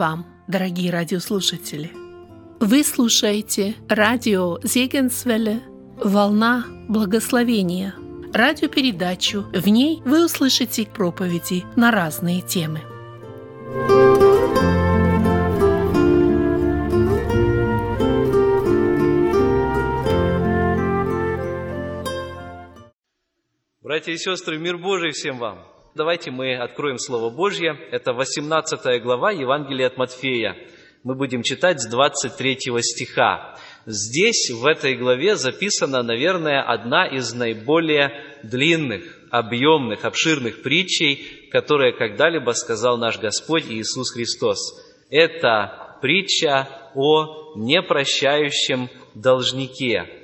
Вам, дорогие радиослушатели! Вы слушаете радио Зегенсвелле «Волна благословения» радиопередачу. В ней вы услышите проповеди на разные темы. Братья и сестры, мир Божий всем вам! Давайте мы откроем Слово Божье. Это 18 глава Евангелия от Матфея. Мы будем читать с 23 стиха. Здесь, в этой главе, записана, наверное, одна из наиболее длинных, объемных, обширных притчей, которые когда-либо сказал наш Господь Иисус Христос. Это притча о непрощающем должнике.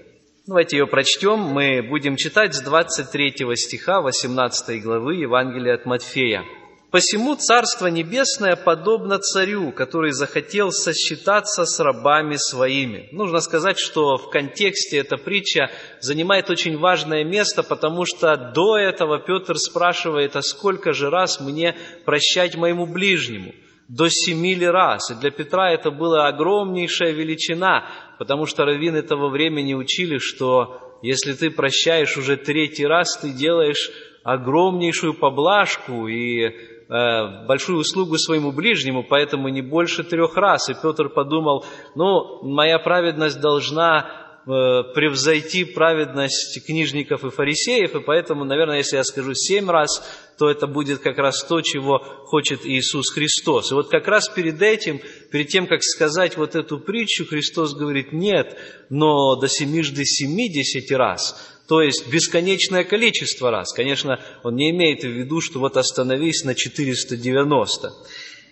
Давайте ее прочтем. Мы будем читать с 23 стиха 18 главы Евангелия от Матфея. «Посему Царство Небесное подобно царю, который захотел сосчитаться с рабами своими». Нужно сказать, что в контексте эта притча занимает очень важное место, потому что до этого Петр спрашивает, а сколько же раз мне прощать моему ближнему – до семи ли раз. И для Петра это была огромнейшая величина, потому что раввины того времени учили, что если ты прощаешь уже третий раз, ты делаешь огромнейшую поблажку и э, большую услугу своему ближнему, поэтому не больше трех раз. И Петр подумал, ну, моя праведность должна превзойти праведность книжников и фарисеев, и поэтому, наверное, если я скажу семь раз, то это будет как раз то, чего хочет Иисус Христос. И вот как раз перед этим, перед тем, как сказать вот эту притчу, Христос говорит, нет, но до семижды семидесяти раз, то есть бесконечное количество раз. Конечно, он не имеет в виду, что вот остановись на 490.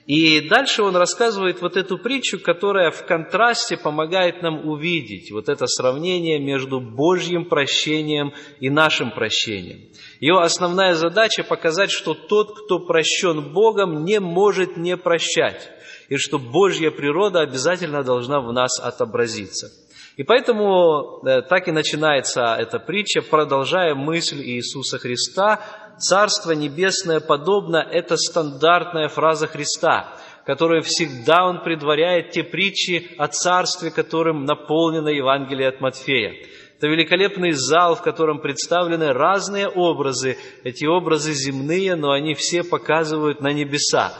И дальше он рассказывает вот эту притчу, которая в контрасте помогает нам увидеть вот это сравнение между Божьим прощением и нашим прощением. Ее основная задача показать, что тот, кто прощен Богом, не может не прощать, и что Божья природа обязательно должна в нас отобразиться. И поэтому э, так и начинается эта притча, продолжая мысль Иисуса Христа Царство Небесное подобно – это стандартная фраза Христа, которую всегда Он предваряет те притчи о Царстве, которым наполнено Евангелие от Матфея. Это великолепный зал, в котором представлены разные образы. Эти образы земные, но они все показывают на небеса,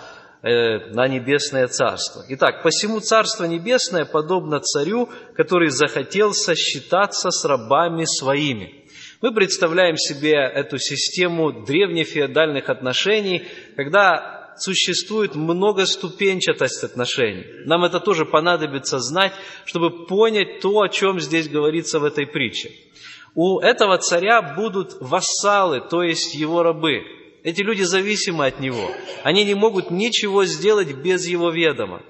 на небесное царство. Итак, посему Царство Небесное подобно царю, который захотел сосчитаться с рабами своими – мы представляем себе эту систему древнефеодальных отношений, когда существует многоступенчатость отношений. Нам это тоже понадобится знать, чтобы понять то, о чем здесь говорится в этой притче. У этого царя будут вассалы, то есть его рабы. Эти люди зависимы от него. Они не могут ничего сделать без его ведома.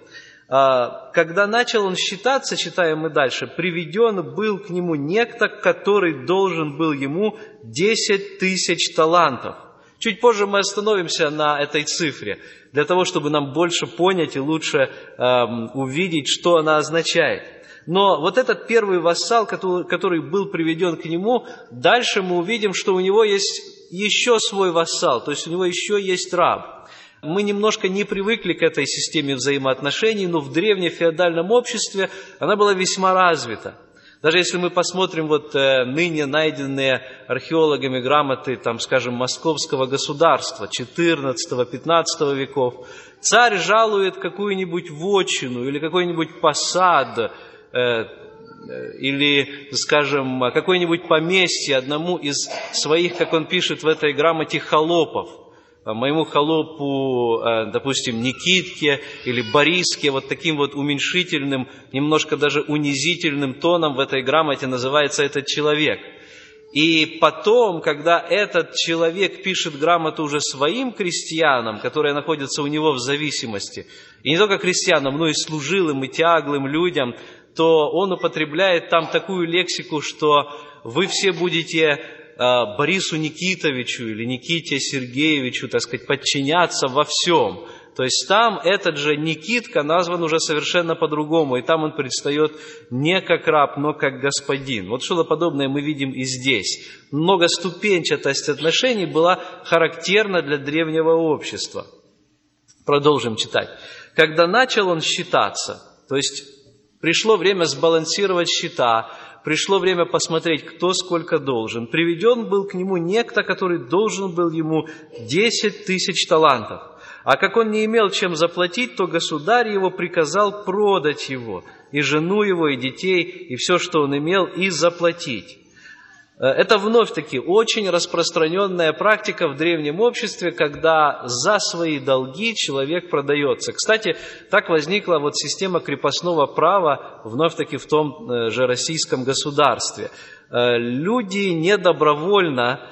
А, когда начал он считаться, читаем мы дальше, приведен был к нему некто, который должен был ему 10 тысяч талантов. Чуть позже мы остановимся на этой цифре, для того, чтобы нам больше понять и лучше эм, увидеть, что она означает. Но вот этот первый вассал, который был приведен к нему, дальше мы увидим, что у него есть еще свой вассал, то есть у него еще есть раб. Мы немножко не привыкли к этой системе взаимоотношений, но в древнефеодальном обществе она была весьма развита. Даже если мы посмотрим вот э, ныне найденные археологами грамоты, там, скажем, московского государства 14-15 веков, царь жалует какую-нибудь вотчину или какой-нибудь посад, э, или, скажем, какое-нибудь поместье одному из своих, как он пишет в этой грамоте, холопов – моему холопу, э, допустим, Никитке или Бориске, вот таким вот уменьшительным, немножко даже унизительным тоном в этой грамоте называется этот человек. И потом, когда этот человек пишет грамоту уже своим крестьянам, которые находятся у него в зависимости, и не только крестьянам, но и служилым, и тяглым людям, то он употребляет там такую лексику, что вы все будете Э, Борису Никитовичу или Никите Сергеевичу, так сказать, подчиняться во всем. То есть там этот же Никитка назван уже совершенно по-другому, и там он предстает не как раб, но как господин. Вот что-то подобное мы видим и здесь. Многоступенчатость отношений была характерна для древнего общества. Продолжим читать. Когда начал он считаться, то есть пришло время сбалансировать счета, пришло время посмотреть, кто сколько должен. Приведен был к нему некто, который должен был ему 10 тысяч талантов. А как он не имел чем заплатить, то государь его приказал продать его, и жену его, и детей, и все, что он имел, и заплатить. Э, это вновь-таки очень распространенная практика в древнем обществе, когда за свои долги человек продается. Кстати, так возникла вот система крепостного права вновь-таки в том э, же российском государстве. Э, люди недобровольно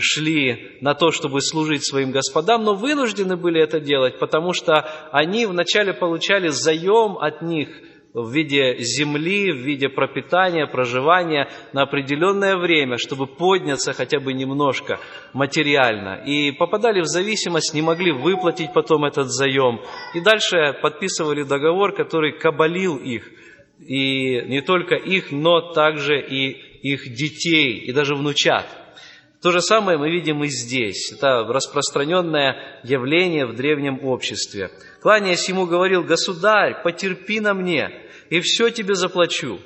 шли на то, чтобы служить своим господам, но вынуждены были это делать, потому что они вначале получали заем от них – в виде земли, в виде пропитания, проживания на определенное время, чтобы подняться хотя бы немножко материально. И попадали в зависимость, не могли выплатить потом этот заем. И дальше подписывали договор, который кабалил их. И не только их, но также и их детей, и даже внучат. То же самое мы видим и здесь. Это распространенное явление в древнем обществе. Кланяясь ему, говорил, «Государь, потерпи на мне, и все тебе заплачу».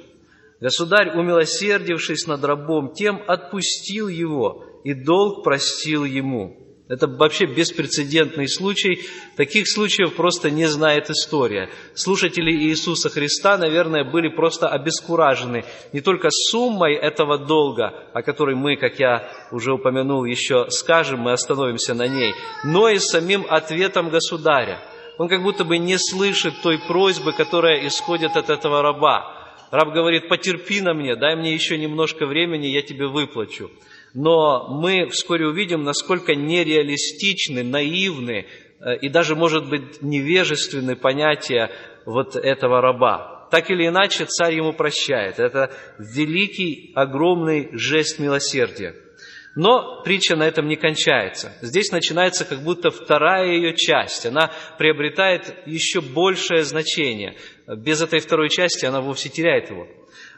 Государь, умилосердившись над рабом, тем отпустил его, и долг простил ему. Это вообще беспрецедентный случай. Таких случаев просто не знает история. Слушатели Иисуса Христа, наверное, были просто обескуражены не только суммой этого долга, о которой мы, как я уже упомянул, еще скажем, мы остановимся на ней, но и самим ответом государя. Он как будто бы не слышит той просьбы, которая исходит от этого раба. Раб говорит, потерпи на мне, дай мне еще немножко времени, я тебе выплачу но мы вскоре увидим, насколько нереалистичны, наивны э, и даже, может быть, невежественны понятия вот этого раба. Так или иначе, царь ему прощает. Это великий, огромный жест милосердия. Но притча на этом не кончается. Здесь начинается как будто вторая ее часть. Она приобретает еще большее значение. Без этой второй части она вовсе теряет его.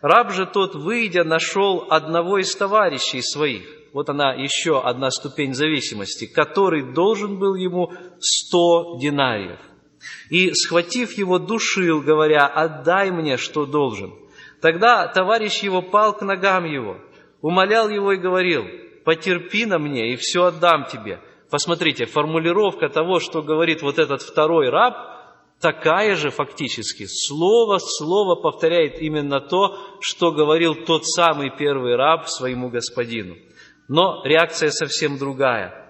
Раб же тот, выйдя, нашел одного из товарищей своих. Вот она еще одна ступень зависимости, который должен был ему сто динариев. И, схватив его, душил, говоря, «Отдай мне, что должен». Тогда товарищ его пал к ногам его, умолял его и говорил, «Потерпи на мне, и все отдам тебе». Посмотрите, формулировка того, что говорит вот этот второй раб – такая же фактически. Слово слово повторяет именно то, что говорил тот самый первый раб своему господину. Но реакция совсем другая.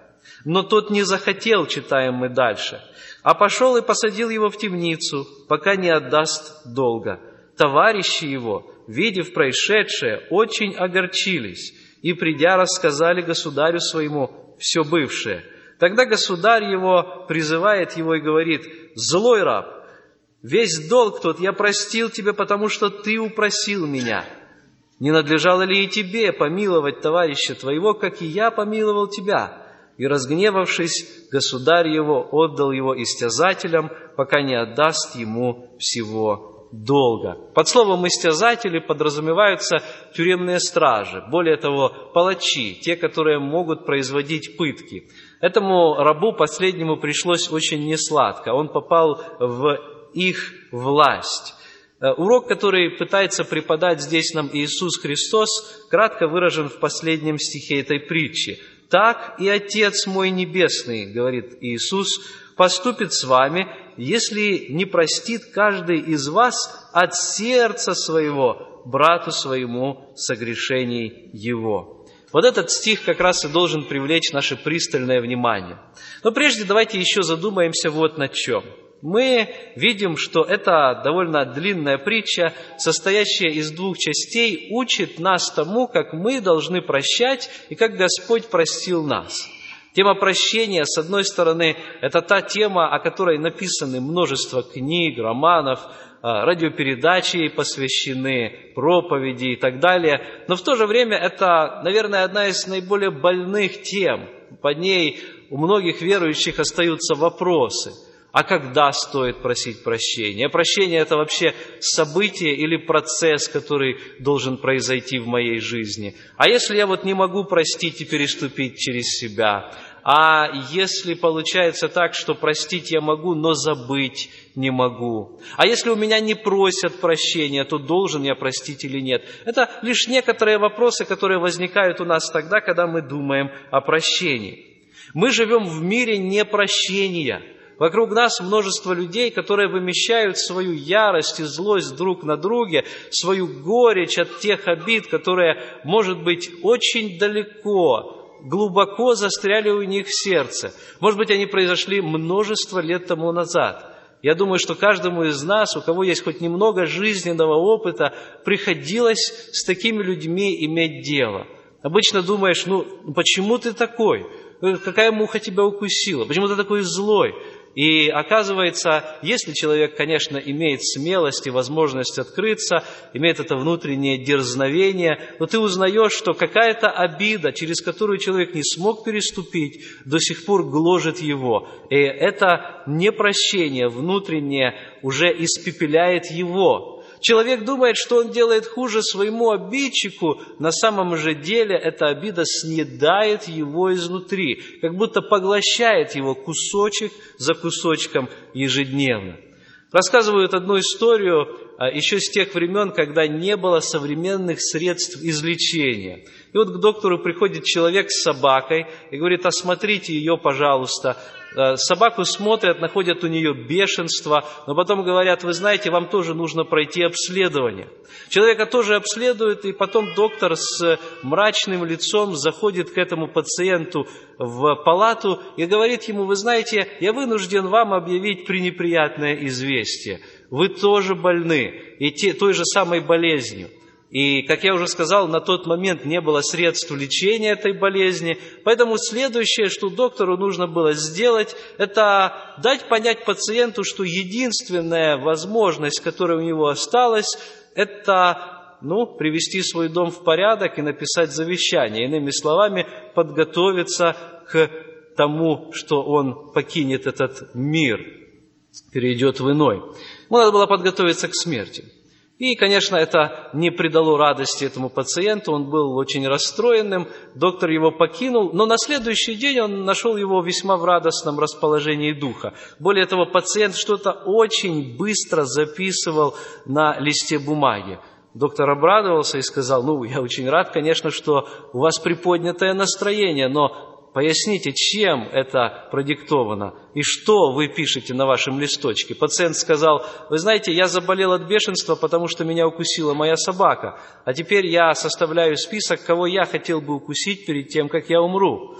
Но тот не захотел, читаем мы дальше, а пошел и посадил его в темницу, пока не отдаст долга. Товарищи его, видев происшедшее, очень огорчились и, придя, рассказали государю своему все бывшее – Тогда государь его призывает его и говорит, «Злой раб, весь долг тот я простил тебе, потому что ты упросил меня. Не надлежало ли и тебе помиловать товарища твоего, как и я помиловал тебя?» И, разгневавшись, государь его отдал его истязателям, пока не отдаст ему всего долга. Под словом «истязатели» подразумеваются тюремные стражи, более того, палачи, те, которые могут производить пытки. Этому рабу последнему пришлось очень несладко. Он попал в их власть. Э, урок, который пытается преподать здесь нам Иисус Христос, кратко выражен в последнем стихе этой притчи. «Так и Отец мой Небесный, — говорит Иисус, — поступит с вами, если не простит каждый из вас от сердца своего брату своему согрешений его». Вот этот стих как раз и должен привлечь наше пристальное внимание. Но прежде давайте еще задумаемся вот над чем. Мы видим, что эта довольно длинная притча, состоящая из двух частей, учит нас тому, как мы должны прощать и как Господь простил нас. Тема прощения, с одной стороны, это та тема, о которой написаны множество книг, романов, радиопередачи посвящены, проповеди и так далее. Но в то же время это, наверное, одна из наиболее больных тем. Под ней у многих верующих остаются вопросы. А когда стоит просить прощения? Прощение – это вообще событие или процесс, который должен произойти в моей жизни. А если я вот не могу простить и переступить через себя? А если получается так, что простить я могу, но забыть не могу? А если у меня не просят прощения, то должен я простить или нет? Это лишь некоторые вопросы, которые возникают у нас тогда, когда мы думаем о прощении. Мы живем в мире непрощения – Вокруг нас множество людей, которые вымещают свою ярость и злость друг на друге, свою горечь от тех обид, которые, может быть, очень далеко, глубоко застряли у них в сердце. Может быть, они произошли множество лет тому назад. Я думаю, что каждому из нас, у кого есть хоть немного жизненного опыта, приходилось с такими людьми иметь дело. Обычно думаешь, ну, почему ты такой? Какая муха тебя укусила? Почему ты такой злой? И оказывается, если человек, конечно, имеет смелость и возможность открыться, имеет это внутреннее дерзновение, то ты узнаешь, что какая-то обида, через которую человек не смог переступить, до сих пор гложет его. И это непрощение внутреннее уже испепеляет его. Человек думает, что он делает хуже своему обидчику, на самом же деле эта обида съедает его изнутри, как будто поглощает его кусочек за кусочком ежедневно. Рассказывают одну историю еще с тех времен, когда не было современных средств излечения. И вот к доктору приходит человек с собакой и говорит, осмотрите ее, пожалуйста. Э, собаку смотрят, находят у нее бешенство, но потом говорят, вы знаете, вам тоже нужно пройти обследование. Человека тоже обследуют, и потом доктор с мрачным лицом заходит к этому пациенту в палату и говорит ему, вы знаете, я вынужден вам объявить пренеприятное известие. Вы тоже больны, и те, той же самой болезнью. И, как я уже сказал, на тот момент не было средств лечения этой болезни. Поэтому следующее, что доктору нужно было сделать, это дать понять пациенту, что единственная возможность, которая у него осталась, это ну, привести свой дом в порядок и написать завещание. Иными словами, подготовиться к тому, что он покинет этот мир, перейдет в иной. Ему надо было подготовиться к смерти. И, конечно, это не придало радости этому пациенту, он был очень расстроенным, доктор его покинул, но на следующий день он нашел его весьма в радостном расположении духа. Более того, пациент что-то очень быстро записывал на листе бумаги. Доктор обрадовался и сказал, ну, я очень рад, конечно, что у вас приподнятое настроение, но Поясните, чем это продиктовано и что вы пишете на вашем листочке. Пациент сказал, вы знаете, я заболел от бешенства, потому что меня укусила моя собака, а теперь я составляю список, кого я хотел бы укусить перед тем, как я умру.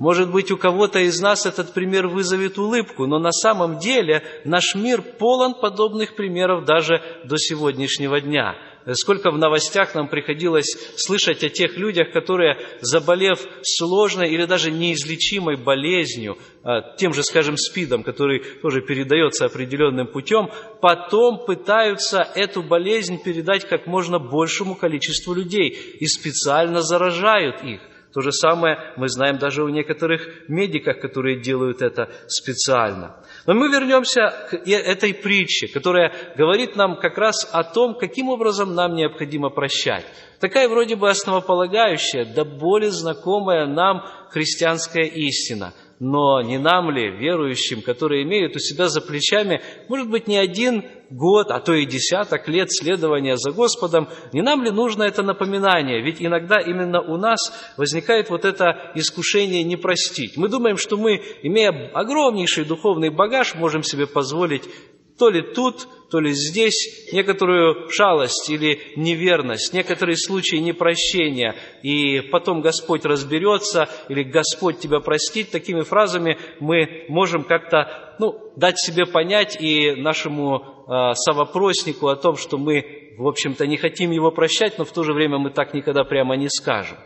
Может быть, у кого-то из нас этот пример вызовет улыбку, но на самом деле наш мир полон подобных примеров даже до сегодняшнего дня – сколько в новостях нам приходилось слышать о тех людях, которые, заболев сложной или даже неизлечимой болезнью, а, тем же, скажем, СПИДом, который тоже передается определенным путем, потом пытаются эту болезнь передать как можно большему количеству людей и специально заражают их. То же самое мы знаем даже у некоторых медиков, которые делают это специально. Но мы вернемся к этой притче, которая говорит нам как раз о том, каким образом нам необходимо прощать. Такая вроде бы основополагающая, да более знакомая нам христианская истина – но не нам ли, верующим, которые имеют у себя за плечами, может быть, не один год, а то и десяток лет следования за Господом, не нам ли нужно это напоминание? Ведь иногда именно у нас возникает вот это искушение не простить. Мы думаем, что мы, имея огромнейший духовный багаж, можем себе позволить то ли тут, то ли здесь некоторую шалость или неверность, некоторые случаи непрощения, и потом Господь разберется, или Господь тебя простит, такими фразами мы можем как-то ну, дать себе понять и нашему э, совопроснику о том, что мы, в общем-то, не хотим его прощать, но в то же время мы так никогда прямо не скажем.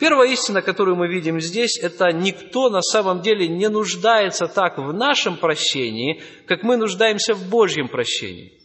Первая истина, которую мы видим здесь, это никто на самом деле не нуждается так в нашем прощении, как мы нуждаемся в Божьем прощении.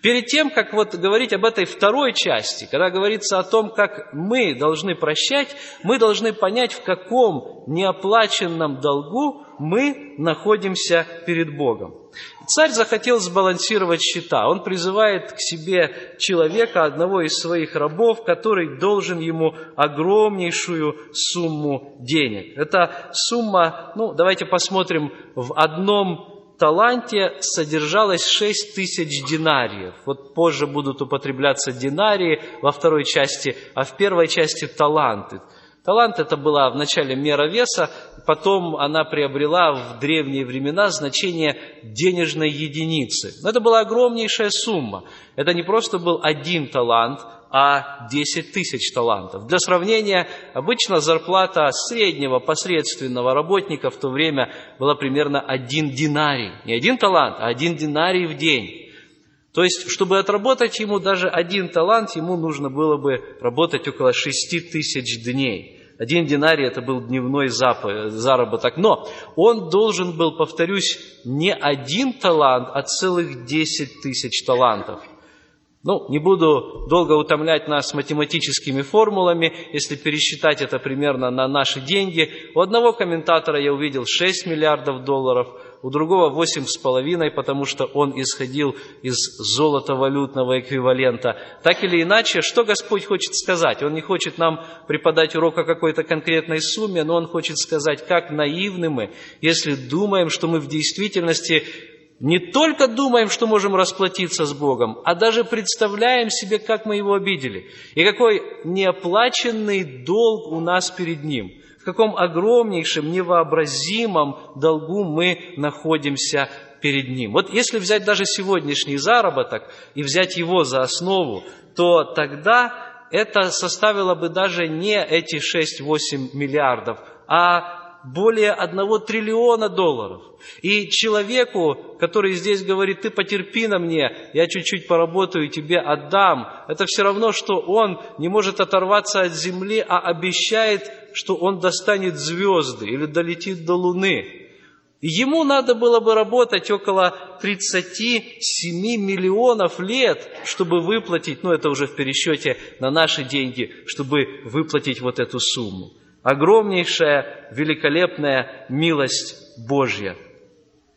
Перед тем, как вот говорить об этой второй части, когда говорится о том, как мы должны прощать, мы должны понять, в каком неоплаченном долгу мы находимся перед Богом. Царь захотел сбалансировать счета. Он призывает к себе человека, одного из своих рабов, который должен ему огромнейшую сумму денег. Эта сумма, ну, давайте посмотрим, в одном таланте содержалось 6 тысяч динариев. Вот позже будут употребляться динарии во второй части, а в первой части таланты. Талант это была вначале мера веса, потом она приобрела в древние времена значение денежной единицы. Но это была огромнейшая сумма. Это не просто был один талант, а 10 тысяч талантов. Для сравнения, обычно зарплата среднего посредственного работника в то время была примерно один динарий. Не один талант, а один динарий в день. То есть, чтобы отработать ему даже один талант, ему нужно было бы работать около 6 тысяч дней. Один динарий – это был дневной заработок. Но он должен был, повторюсь, не один талант, а целых 10 тысяч талантов – ну, не буду долго утомлять нас математическими формулами, если пересчитать это примерно на наши деньги. У одного комментатора я увидел 6 миллиардов долларов, у другого 8,5, потому что он исходил из золотовалютного эквивалента. Так или иначе, что Господь хочет сказать? Он не хочет нам преподать урок о какой-то конкретной сумме, но Он хочет сказать, как наивны мы, если думаем, что мы в действительности не только думаем, что можем расплатиться с Богом, а даже представляем себе, как мы Его обидели, и какой неоплаченный долг у нас перед Ним, в каком огромнейшем, невообразимом долгу мы находимся перед Ним. Вот если взять даже сегодняшний заработок и взять его за основу, то тогда это составило бы даже не эти 6-8 миллиардов, а более одного триллиона долларов. И человеку, который здесь говорит, ты потерпи на мне, я чуть-чуть поработаю, тебе отдам, это все равно, что он не может оторваться от земли, а обещает, что он достанет звезды или долетит до Луны. Ему надо было бы работать около 37 миллионов лет, чтобы выплатить, ну это уже в пересчете на наши деньги, чтобы выплатить вот эту сумму огромнейшая, великолепная милость Божья.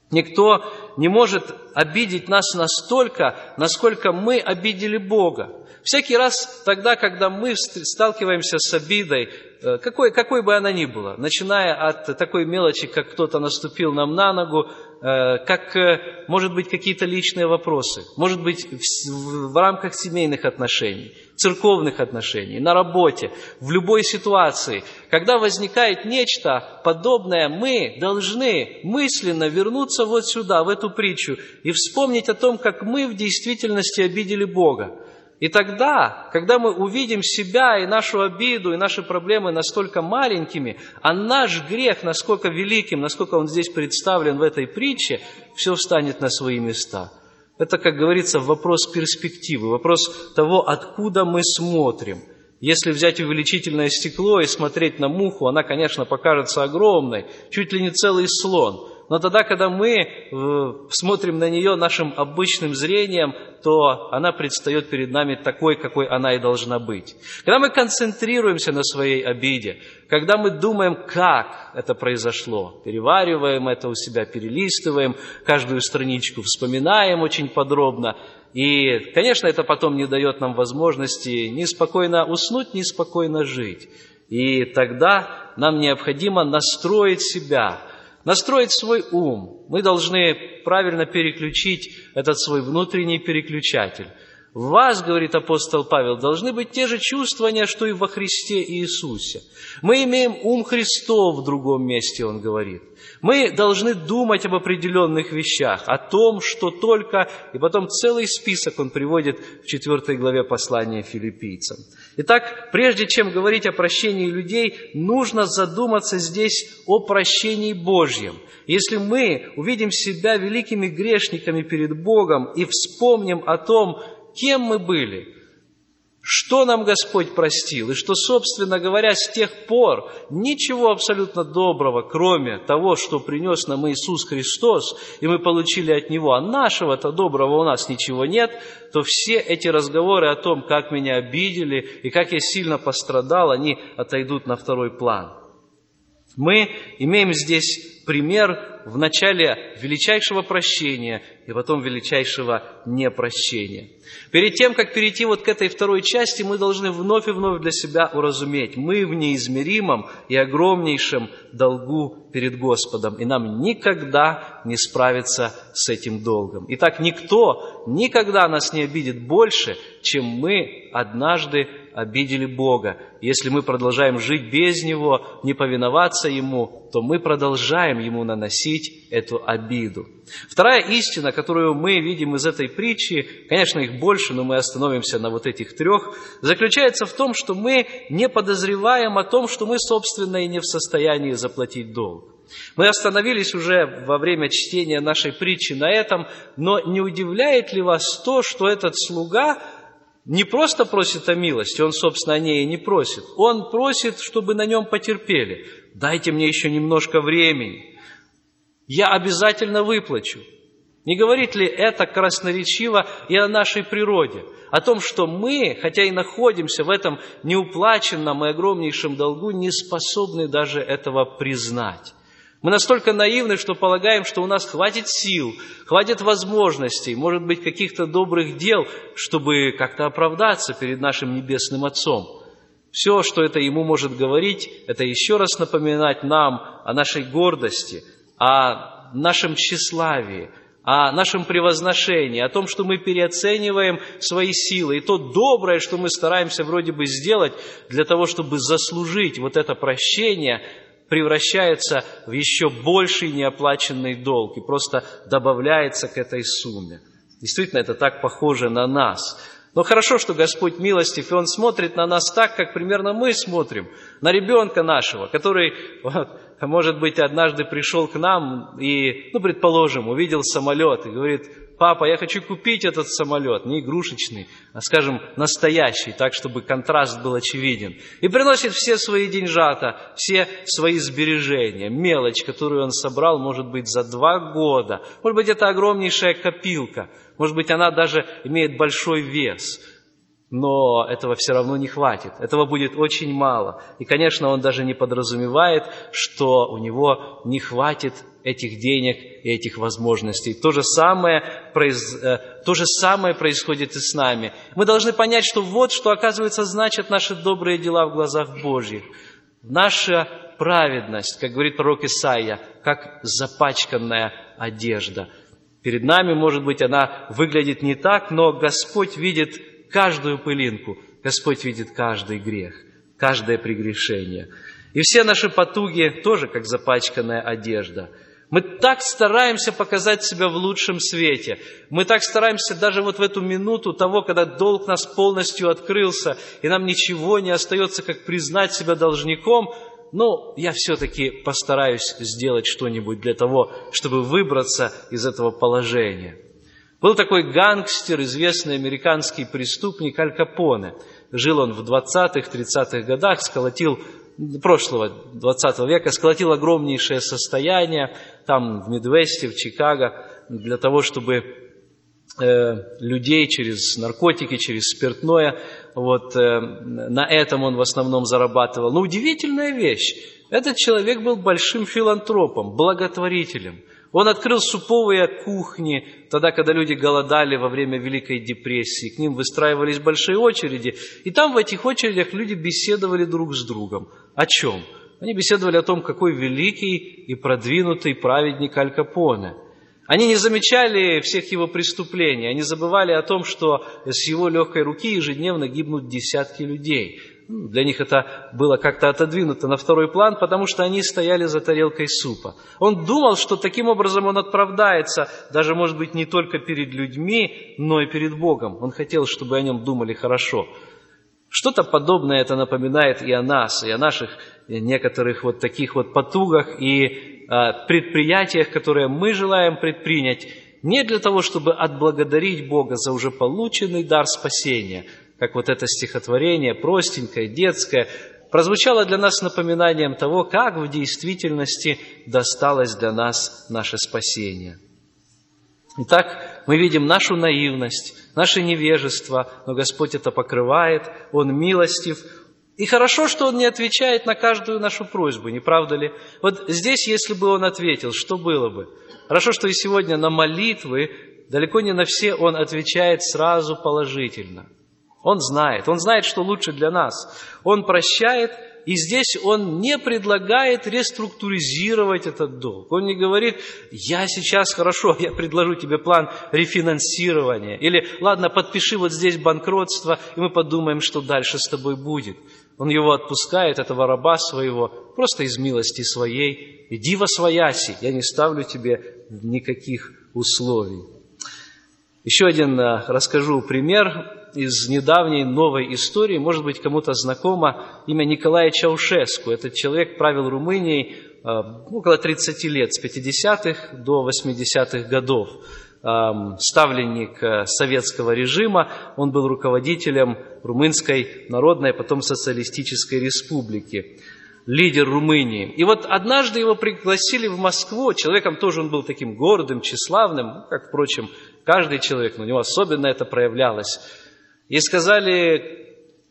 Никто не может обидеть нас настолько, насколько мы обидели Бога. Всякий раз тогда, когда мы сталкиваемся с обидой, э, какой, какой бы она ни была, начиная от такой мелочи, как кто-то наступил нам на ногу, Э, как, э, может быть, какие-то личные вопросы, может быть, в, в рамках семейных отношений, церковных отношений, на работе, в любой ситуации. Когда возникает нечто подобное, мы должны мысленно вернуться вот сюда, в эту притчу, и вспомнить о том, как мы в действительности обидели Бога. И тогда, когда мы увидим себя и нашу обиду, и наши проблемы настолько маленькими, а наш грех насколько великим, насколько он здесь представлен в этой притче, все встанет на свои места. Это, как говорится, вопрос перспективы, вопрос того, откуда мы смотрим. Если взять увеличительное стекло и смотреть на муху, она, конечно, покажется огромной, чуть ли не целый слон – но тогда, когда мы э, смотрим на нее нашим обычным зрением, то она предстает перед нами такой, какой она и должна быть. Когда мы концентрируемся на своей обиде, когда мы думаем, как это произошло, перевариваем это у себя, перелистываем каждую страничку, вспоминаем очень подробно, и, конечно, это потом не дает нам возможности ни спокойно уснуть, ни спокойно жить. И тогда нам необходимо настроить себя настроить свой ум. Мы должны правильно переключить этот свой внутренний переключатель. В вас, говорит апостол Павел, должны быть те же чувствования, что и во Христе Иисусе. Мы имеем ум Христов в другом месте, он говорит. Мы должны думать об определенных вещах, о том, что только, и потом целый список он приводит в 4 главе послания филиппийцам. Итак, прежде чем говорить о прощении людей, нужно задуматься здесь о прощении Божьем. Если мы увидим себя великими грешниками перед Богом и вспомним о том, кем мы были, что нам Господь простил, и что, собственно говоря, с тех пор ничего абсолютно доброго, кроме того, что принес нам Иисус Христос, и мы получили от Него, а нашего-то доброго у нас ничего нет, то все эти разговоры о том, как меня обидели и как я сильно пострадал, они отойдут на второй план. Мы имеем здесь пример в начале величайшего прощения и потом величайшего непрощения. Перед тем, как перейти вот к этой второй части, мы должны вновь и вновь для себя уразуметь, мы в неизмеримом и огромнейшем долгу перед Господом, и нам никогда не справиться с этим долгом. Итак, никто никогда нас не обидит больше, чем мы однажды обидели Бога. Если мы продолжаем жить без Него, не повиноваться Ему, то мы продолжаем Ему наносить эту обиду. Вторая истина, которую мы видим из этой притчи, конечно, их больше, но мы остановимся на вот этих трех, заключается в том, что мы не подозреваем о том, что мы, собственно, и не в состоянии заплатить долг. Мы остановились уже во время чтения нашей притчи на этом, но не удивляет ли вас то, что этот слуга не просто просит о милости, он, собственно, о ней и не просит. Он просит, чтобы на нем потерпели. Дайте мне еще немножко времени. Я обязательно выплачу. Не говорит ли это красноречиво и о нашей природе? О том, что мы, хотя и находимся в этом неуплаченном и огромнейшем долгу, не способны даже этого признать. Мы настолько наивны, что полагаем, что у нас хватит сил, хватит возможностей, может быть, каких-то добрых дел, чтобы как-то оправдаться перед нашим Небесным Отцом. Все, что это ему может говорить, это еще раз напоминать нам о нашей гордости, о нашем тщеславии, о нашем превозношении, о том, что мы переоцениваем свои силы, и то доброе, что мы стараемся вроде бы сделать для того, чтобы заслужить вот это прощение, превращается в еще больший неоплаченный долг и просто добавляется к этой сумме. Действительно, это так похоже на нас. Но хорошо, что Господь милостив, и Он смотрит на нас так, как примерно мы смотрим на ребенка нашего, который, вот, может быть, однажды пришел к нам и, ну, предположим, увидел самолет и говорит, папа, я хочу купить этот самолет, не игрушечный, а, скажем, настоящий, так, чтобы контраст был очевиден. И приносит все свои деньжата, все свои сбережения, мелочь, которую он собрал, может быть, за два года. Может быть, это огромнейшая копилка. Может быть, она даже имеет большой вес. Но этого все равно не хватит. Этого будет очень мало. И, конечно, он даже не подразумевает, что у него не хватит этих денег и этих возможностей. То же самое, произ... Э, то же самое происходит и с нами. Мы должны понять, что вот что, оказывается, значат наши добрые дела в глазах Божьих. Наша праведность, как говорит пророк Исаия, как запачканная одежда. Перед нами, может быть, она выглядит не так, но Господь видит каждую пылинку, Господь видит каждый грех, каждое прегрешение. И все наши потуги тоже как запачканная одежда – мы так стараемся показать себя в лучшем свете. Мы так стараемся даже вот в эту минуту того, когда долг нас полностью открылся, и нам ничего не остается, как признать себя должником, но я все-таки постараюсь сделать что-нибудь для того, чтобы выбраться из этого положения. Был такой гангстер, известный американский преступник Аль Капоне. Жил он в 20-х, 30-х годах, сколотил прошлого 20 века, сколотил огромнейшее состояние там в Мидвесте, в Чикаго, для того, чтобы э, людей через наркотики, через спиртное, вот э, на этом он в основном зарабатывал. Но удивительная вещь, этот человек был большим филантропом, благотворителем – он открыл суповые кухни, тогда, когда люди голодали во время Великой депрессии. К ним выстраивались большие очереди. И там в этих очередях люди беседовали друг с другом. О чем? Они беседовали о том, какой великий и продвинутый праведник Аль Капоне. Они не замечали всех его преступлений, они забывали о том, что с его легкой руки ежедневно гибнут десятки людей. Для них это было как-то отодвинуто на второй план, потому что они стояли за тарелкой супа. Он думал, что таким образом он оправдается, даже, может быть, не только перед людьми, но и перед Богом. Он хотел, чтобы о нем думали хорошо. Что-то подобное это напоминает и о нас, и о наших некоторых вот таких вот потугах и э, предприятиях, которые мы желаем предпринять, не для того, чтобы отблагодарить Бога за уже полученный дар спасения – как вот это стихотворение, простенькое, детское, прозвучало для нас напоминанием того, как в действительности досталось для нас наше спасение. Итак, мы видим нашу наивность, наше невежество, но Господь это покрывает, Он милостив, и хорошо, что Он не отвечает на каждую нашу просьбу, не правда ли? Вот здесь, если бы Он ответил, что было бы? Хорошо, что и сегодня на молитвы, далеко не на все Он отвечает сразу положительно. Он знает, Он знает, что лучше для нас. Он прощает, и здесь Он не предлагает реструктуризировать этот долг. Он не говорит, я сейчас хорошо, я предложу тебе план рефинансирования. Или, ладно, подпиши вот здесь банкротство, и мы подумаем, что дальше с тобой будет. Он его отпускает, этого раба своего, просто из милости своей. Иди во свояси, я не ставлю тебе никаких условий. Еще один э, расскажу пример из недавней новой истории. Может быть, кому-то знакомо имя Николая Чаушеску. Этот человек правил Румынией э, около 30 лет, с 50-х до 80-х годов ставленник э, советского режима, он был руководителем Румынской народной, а потом социалистической республики, лидер Румынии. И вот однажды его пригласили в Москву, человеком тоже он был таким гордым, тщеславным, как, впрочем, каждый человек, но у него особенно это проявлялось. И сказали,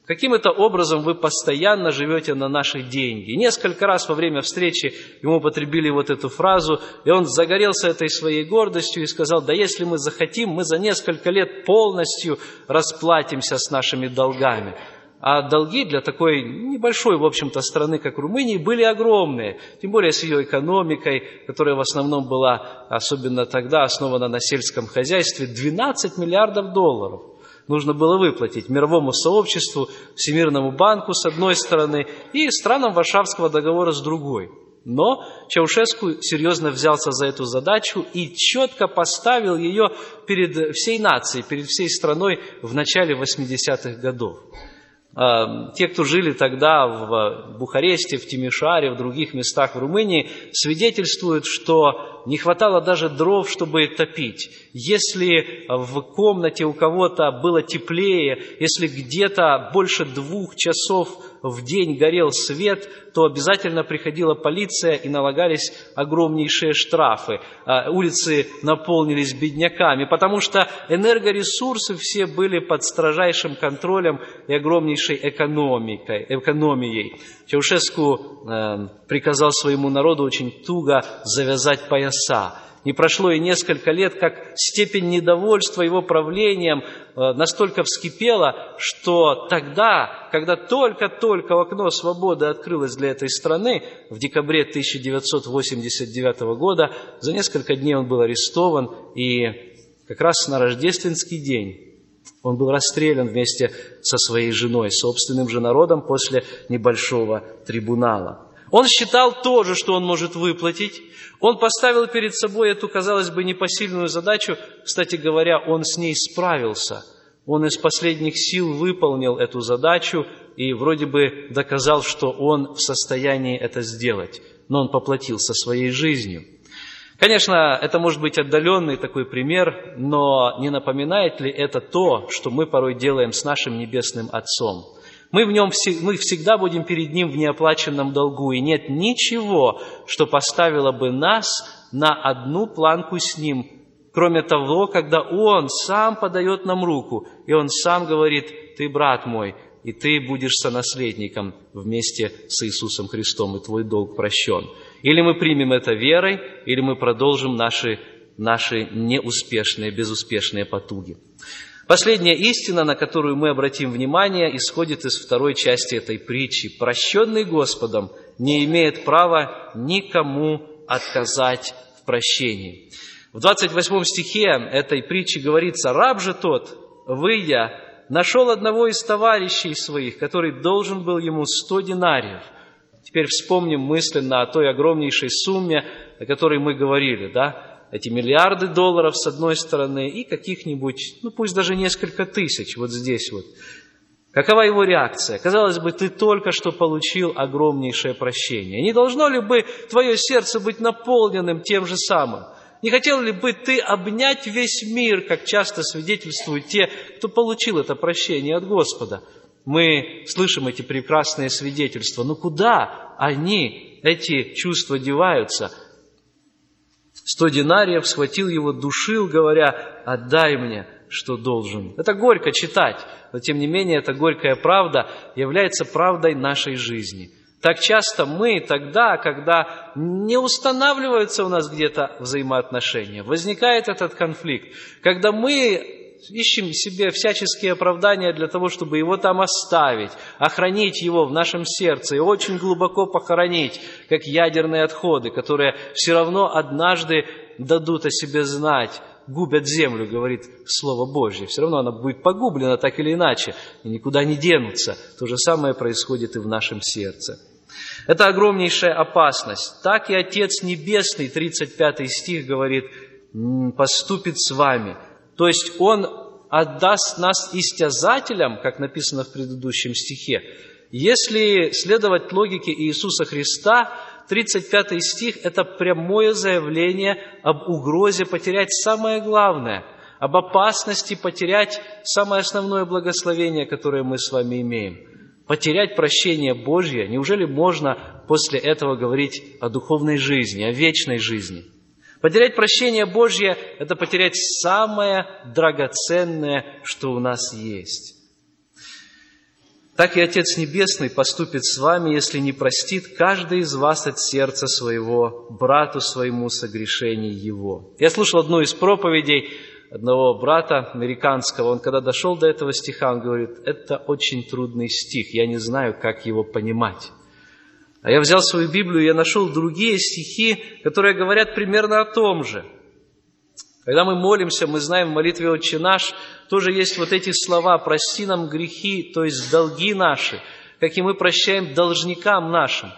Каким-то образом вы постоянно живете на наши деньги. И несколько раз во время встречи ему потребили вот эту фразу, и он загорелся этой своей гордостью и сказал, да если мы захотим, мы за несколько лет полностью расплатимся с нашими долгами. А долги для такой небольшой, в общем-то, страны, как Румыния, были огромные. Тем более с ее экономикой, которая в основном была, особенно тогда, основана на сельском хозяйстве, 12 миллиардов долларов – нужно было выплатить мировому сообществу, Всемирному банку с одной стороны и странам Варшавского договора с другой. Но Чаушеску серьезно взялся за эту задачу и четко поставил ее перед всей нацией, перед всей страной в начале 80-х годов. А, те, кто жили тогда в Бухаресте, в Тимишаре, в других местах в Румынии, свидетельствуют, что не хватало даже дров, чтобы топить. Если в комнате у кого-то было теплее, если где-то больше двух часов в день горел свет, то обязательно приходила полиция и налагались огромнейшие штрафы. А, улицы наполнились бедняками, потому что энергоресурсы все были под строжайшим контролем и огромнейшей экономикой, экономией. Чаушеску э, приказал своему народу очень туго завязать пояса. Не прошло и несколько лет, как степень недовольства его правлением э, настолько вскипела, что тогда, когда только-только окно свободы открылось для этой страны, в декабре 1989 года, за несколько дней он был арестован, и как раз на рождественский день он был расстрелян вместе со своей женой, собственным же народом после небольшого трибунала. Он считал тоже, что он может выплатить, он поставил перед собой эту, казалось бы, непосильную задачу. Кстати говоря, он с ней справился. Он из последних сил выполнил эту задачу и вроде бы доказал, что он в состоянии это сделать. Но он поплатился своей жизнью. Конечно, это может быть отдаленный такой пример, но не напоминает ли это то, что мы порой делаем с нашим Небесным Отцом? Мы, в нем, мы всегда будем перед Ним в неоплаченном долгу, и нет ничего, что поставило бы нас на одну планку с Ним, кроме того, когда Он сам подает нам руку, и Он сам говорит, «Ты, брат мой, и ты будешь сонаследником вместе с Иисусом Христом, и твой долг прощен». Или мы примем это верой, или мы продолжим наши, наши неуспешные, безуспешные потуги. Последняя истина, на которую мы обратим внимание, исходит из второй части этой притчи. Прощенный Господом не имеет права никому отказать в прощении. В 28 стихе этой притчи говорится, «Раб же тот, выйдя, нашел одного из товарищей своих, который должен был ему сто динариев. Теперь вспомним мысленно о той огромнейшей сумме, о которой мы говорили, да? Эти миллиарды долларов с одной стороны и каких-нибудь, ну пусть даже несколько тысяч вот здесь вот. Какова его реакция? Казалось бы, ты только что получил огромнейшее прощение. Не должно ли бы твое сердце быть наполненным тем же самым? Не хотел ли бы ты обнять весь мир, как часто свидетельствуют те, кто получил это прощение от Господа? Мы слышим эти прекрасные свидетельства. Но куда они, эти чувства, деваются? Сто динариев схватил его, душил, говоря, отдай мне, что должен. Это горько читать, но тем не менее эта горькая правда является правдой нашей жизни. Так часто мы тогда, когда не устанавливаются у нас где-то взаимоотношения, возникает этот конфликт, когда мы ищем себе всяческие оправдания для того, чтобы его там оставить, охранить его в нашем сердце и очень глубоко похоронить, как ядерные отходы, которые все равно однажды дадут о себе знать, губят землю, говорит Слово Божье. Все равно она будет погублена так или иначе, и никуда не денутся. То же самое происходит и в нашем сердце. Это огромнейшая опасность. Так и Отец Небесный, 35 стих говорит, поступит с вами – то есть Он отдаст нас истязателям, как написано в предыдущем стихе. Если следовать логике Иисуса Христа, 35 стих – это прямое заявление об угрозе потерять самое главное, об опасности потерять самое основное благословение, которое мы с вами имеем. Потерять прощение Божье, неужели можно после этого говорить о духовной жизни, о вечной жизни – Потерять прощение Божье – это потерять самое драгоценное, что у нас есть. Так и Отец Небесный поступит с вами, если не простит каждый из вас от сердца своего брату своему согрешений его. Я слушал одну из проповедей одного брата американского. Он когда дошел до этого стиха, он говорит, это очень трудный стих, я не знаю, как его понимать. А я взял свою Библию, я нашел другие стихи, которые говорят примерно о том же. Когда мы молимся, мы знаем в молитве «Отче наш» тоже есть вот эти слова «Прости нам грехи», то есть долги наши, как и мы прощаем должникам нашим.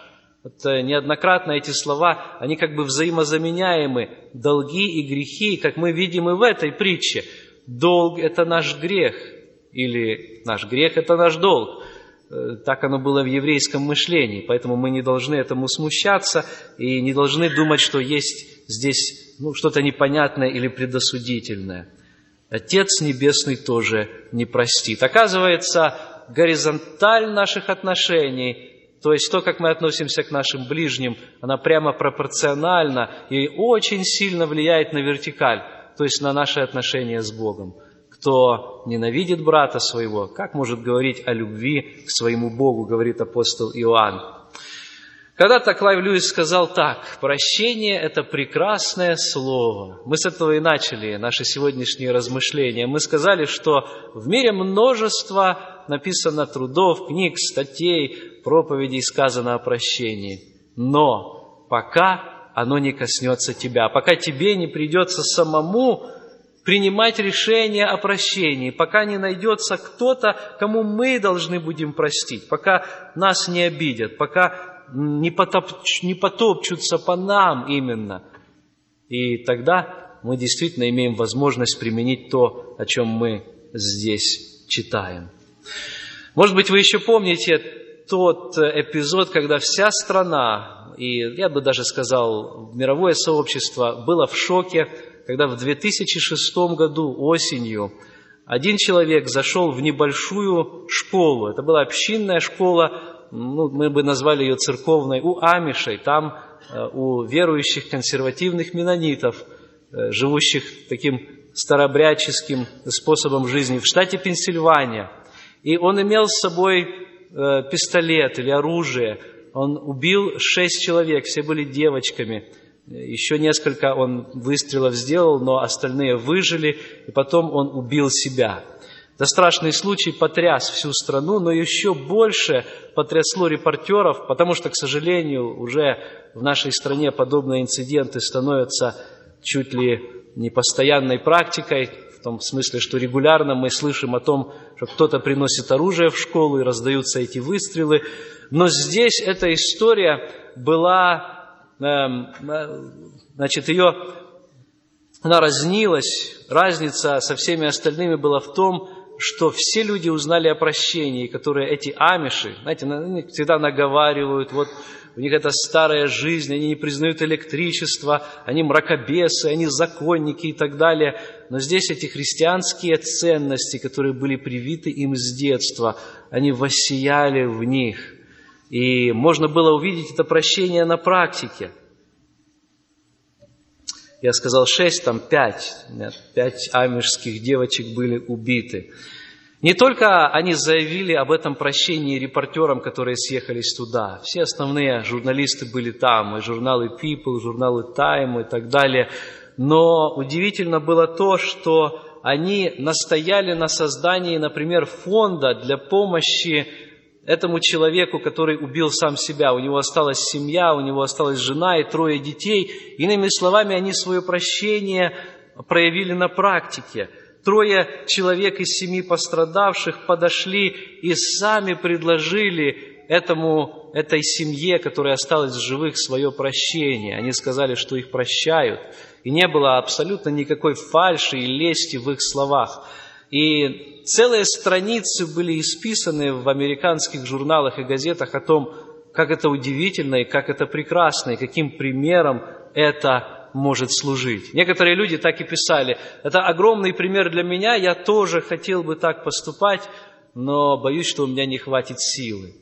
Вот э, неоднократно эти слова, они как бы взаимозаменяемы. Долги и грехи, как мы видим и в этой притче. Долг – это наш грех, или наш грех – это наш долг. Э, так оно было в еврейском мышлении, поэтому мы не должны этому смущаться и не должны думать, что есть здесь ну, что-то непонятное или предосудительное. Отец Небесный тоже не простит. Оказывается, горизонталь наших отношений, то есть то, как мы относимся к нашим ближним, она прямо пропорциональна и очень сильно влияет на вертикаль, то есть на наши отношения с Богом кто ненавидит брата своего, как может говорить о любви к своему Богу, говорит апостол Иоанн. Когда-то Клайв Льюис сказал так, прощение – это прекрасное слово. Мы с этого и начали наши сегодняшние размышления. Мы сказали, что в мире множество написано трудов, книг, статей, проповедей сказано о прощении. Но пока оно не коснется тебя, пока тебе не придется самому принимать решение о прощении, пока не найдется кто-то, кому мы должны будем простить, пока нас не обидят, пока не, потопч, не потопчутся по нам именно. И тогда мы действительно имеем возможность применить то, о чем мы здесь читаем. Может быть, вы еще помните тот эпизод, когда вся страна, и я бы даже сказал, мировое сообщество было в шоке когда в 2006 году осенью один человек зашел в небольшую школу. Это была общинная школа, ну, мы бы назвали ее церковной, у Амишей. Там э, у верующих консервативных менонитов, э, живущих таким старобряческим способом жизни в штате Пенсильвания. И он имел с собой э, пистолет или оружие. Он убил шесть человек, все были девочками. Еще несколько он выстрелов сделал, но остальные выжили, и потом он убил себя. Это страшный случай потряс всю страну, но еще больше потрясло репортеров, потому что, к сожалению, уже в нашей стране подобные инциденты становятся чуть ли не постоянной практикой, в том смысле, что регулярно мы слышим о том, что кто-то приносит оружие в школу и раздаются эти выстрелы. Но здесь эта история была значит, ее, она разнилась. Разница со всеми остальными была в том, что все люди узнали о прощении, которые эти амиши, знаете, всегда наговаривают, вот у них это старая жизнь, они не признают электричество, они мракобесы, они законники и так далее. Но здесь эти христианские ценности, которые были привиты им с детства, они воссияли в них. И можно было увидеть это прощение на практике. Я сказал шесть, там пять. Пять амишских девочек были убиты. Не только они заявили об этом прощении репортерам, которые съехались туда. Все основные журналисты были там, и журналы People, и журналы Time и так далее. Но удивительно было то, что они настояли на создании, например, фонда для помощи этому человеку, который убил сам себя. У него осталась семья, у него осталась жена и трое детей. Иными словами, они свое прощение проявили на практике – Трое человек из семи пострадавших подошли и сами предложили этому, этой семье, которая осталась в живых, свое прощение. Они сказали, что их прощают. И не было абсолютно никакой фальши и лести в их словах. И целые страницы были исписаны в американских журналах и газетах о том, как это удивительно и как это прекрасно, и каким примером это может служить. Некоторые люди так и писали, это огромный пример для меня, я тоже хотел бы так поступать, но боюсь, что у меня не хватит силы.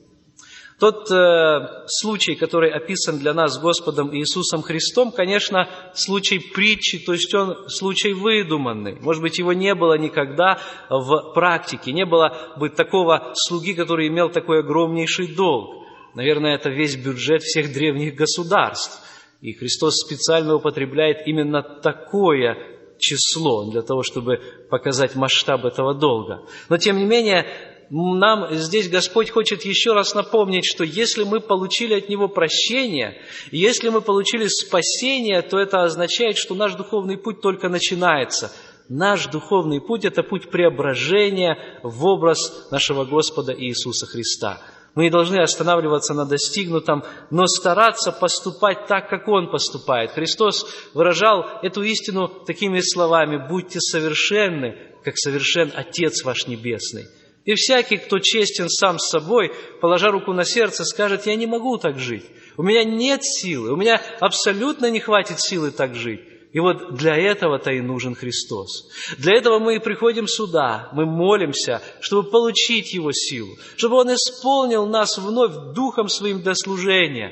Тот э, случай, который описан для нас Господом Иисусом Христом, конечно, случай притчи, то есть он случай выдуманный. Может быть, его не было никогда в практике, не было бы такого слуги, который имел такой огромнейший долг. Наверное, это весь бюджет всех древних государств. И Христос специально употребляет именно такое число для того, чтобы показать масштаб этого долга. Но тем не менее, нам здесь Господь хочет еще раз напомнить, что если мы получили от Него прощение, если мы получили спасение, то это означает, что наш духовный путь только начинается. Наш духовный путь – это путь преображения в образ нашего Господа Иисуса Христа – мы не должны останавливаться на достигнутом, но стараться поступать так, как Он поступает. Христос выражал эту истину такими словами «Будьте совершенны, как совершен Отец ваш Небесный». И всякий, кто честен сам с собой, положа руку на сердце, скажет, я не могу так жить. У меня нет силы, у меня абсолютно не хватит силы так жить. И вот для этого-то и нужен Христос. Для этого мы и приходим сюда, мы молимся, чтобы получить Его силу, чтобы Он исполнил нас вновь Духом Своим до служения.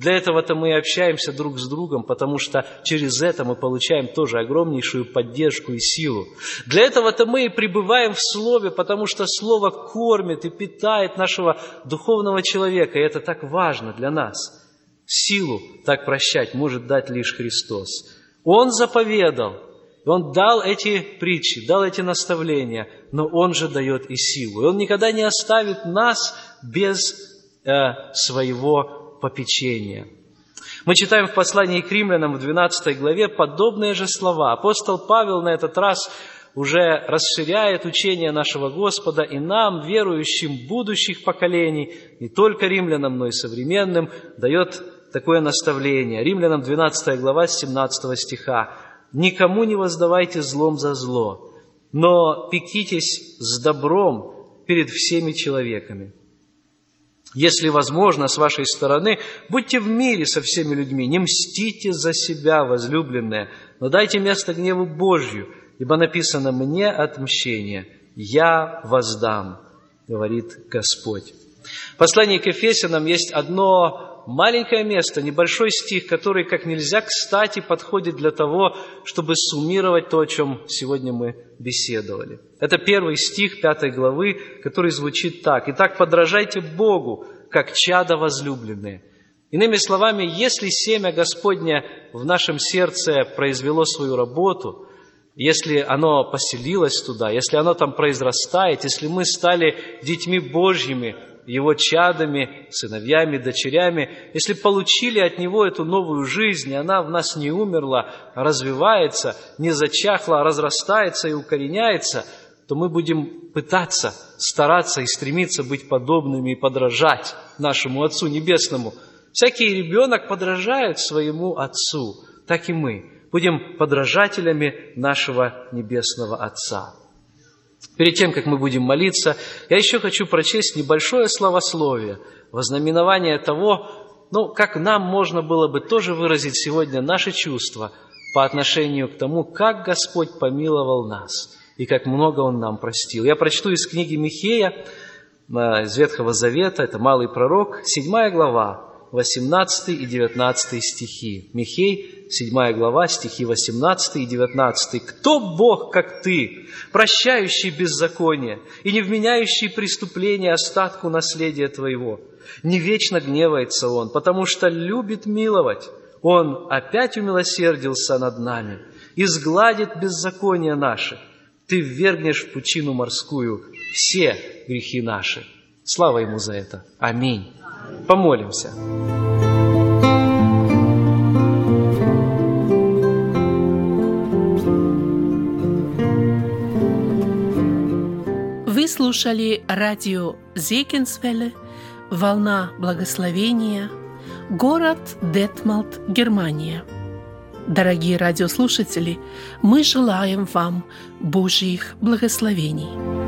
Для этого-то мы и общаемся друг с другом, потому что через это мы получаем тоже огромнейшую поддержку и силу. Для этого-то мы и пребываем в Слове, потому что Слово кормит и питает нашего духовного человека, и это так важно для нас. Силу так прощать может дать лишь Христос. Он заповедал, Он дал эти притчи, дал эти наставления, но Он же дает и силу. И Он никогда не оставит нас без э, своего попечения. Мы читаем в послании к римлянам в 12 главе подобные же слова. Апостол Павел на этот раз уже расширяет учение нашего Господа и нам, верующим будущих поколений, не только римлянам, но и современным, дает такое наставление. Римлянам 12 глава 17 стиха. «Никому не воздавайте злом за зло, но пекитесь с добром перед всеми человеками. Если возможно, с вашей стороны, будьте в мире со всеми людьми, не мстите за себя, возлюбленные, но дайте место гневу Божью, ибо написано «мне отмщение, я воздам», говорит Господь. В послании к Ефесянам есть одно маленькое место, небольшой стих, который как нельзя кстати подходит для того, чтобы суммировать то, о чем сегодня мы беседовали. Это первый стих пятой главы, который звучит так. «Итак, подражайте Богу, как чада возлюбленные». Иными словами, если семя Господня в нашем сердце произвело свою работу, если оно поселилось туда, если оно там произрастает, если мы стали детьми Божьими, его чадами, сыновьями, дочерями, если получили от него эту новую жизнь, и она в нас не умерла, а развивается, не зачахла, а разрастается и укореняется, то мы будем пытаться, стараться и стремиться быть подобными и подражать нашему Отцу Небесному. Всякий ребенок подражает своему Отцу, так и мы будем подражателями нашего Небесного Отца. Перед тем, как мы будем молиться, я еще хочу прочесть небольшое словословие, вознаменование того, Ну, как нам можно было бы тоже выразить сегодня наши чувства по отношению к тому, как Господь помиловал нас и как много Он нам простил. Я прочту из книги Михея, э, из Ветхого Завета, это малый пророк, 7 глава, 18 и 19 стихи. Михей, 7 глава, стихи 18 и 19. «Кто Бог, как ты, прощающий беззаконие и не вменяющий преступление остатку наследия твоего? Не вечно гневается Он, потому что любит миловать. Он опять умилосердился над нами и сгладит беззаконие наши. Ты ввергнешь в пучину морскую все грехи наши». Слава Ему за это. Аминь. Помолимся. Вы слушали радио Зекинсвелле «Волна благословения», город Детмалт, Германия. Дорогие радиослушатели, мы желаем вам Божьих благословений.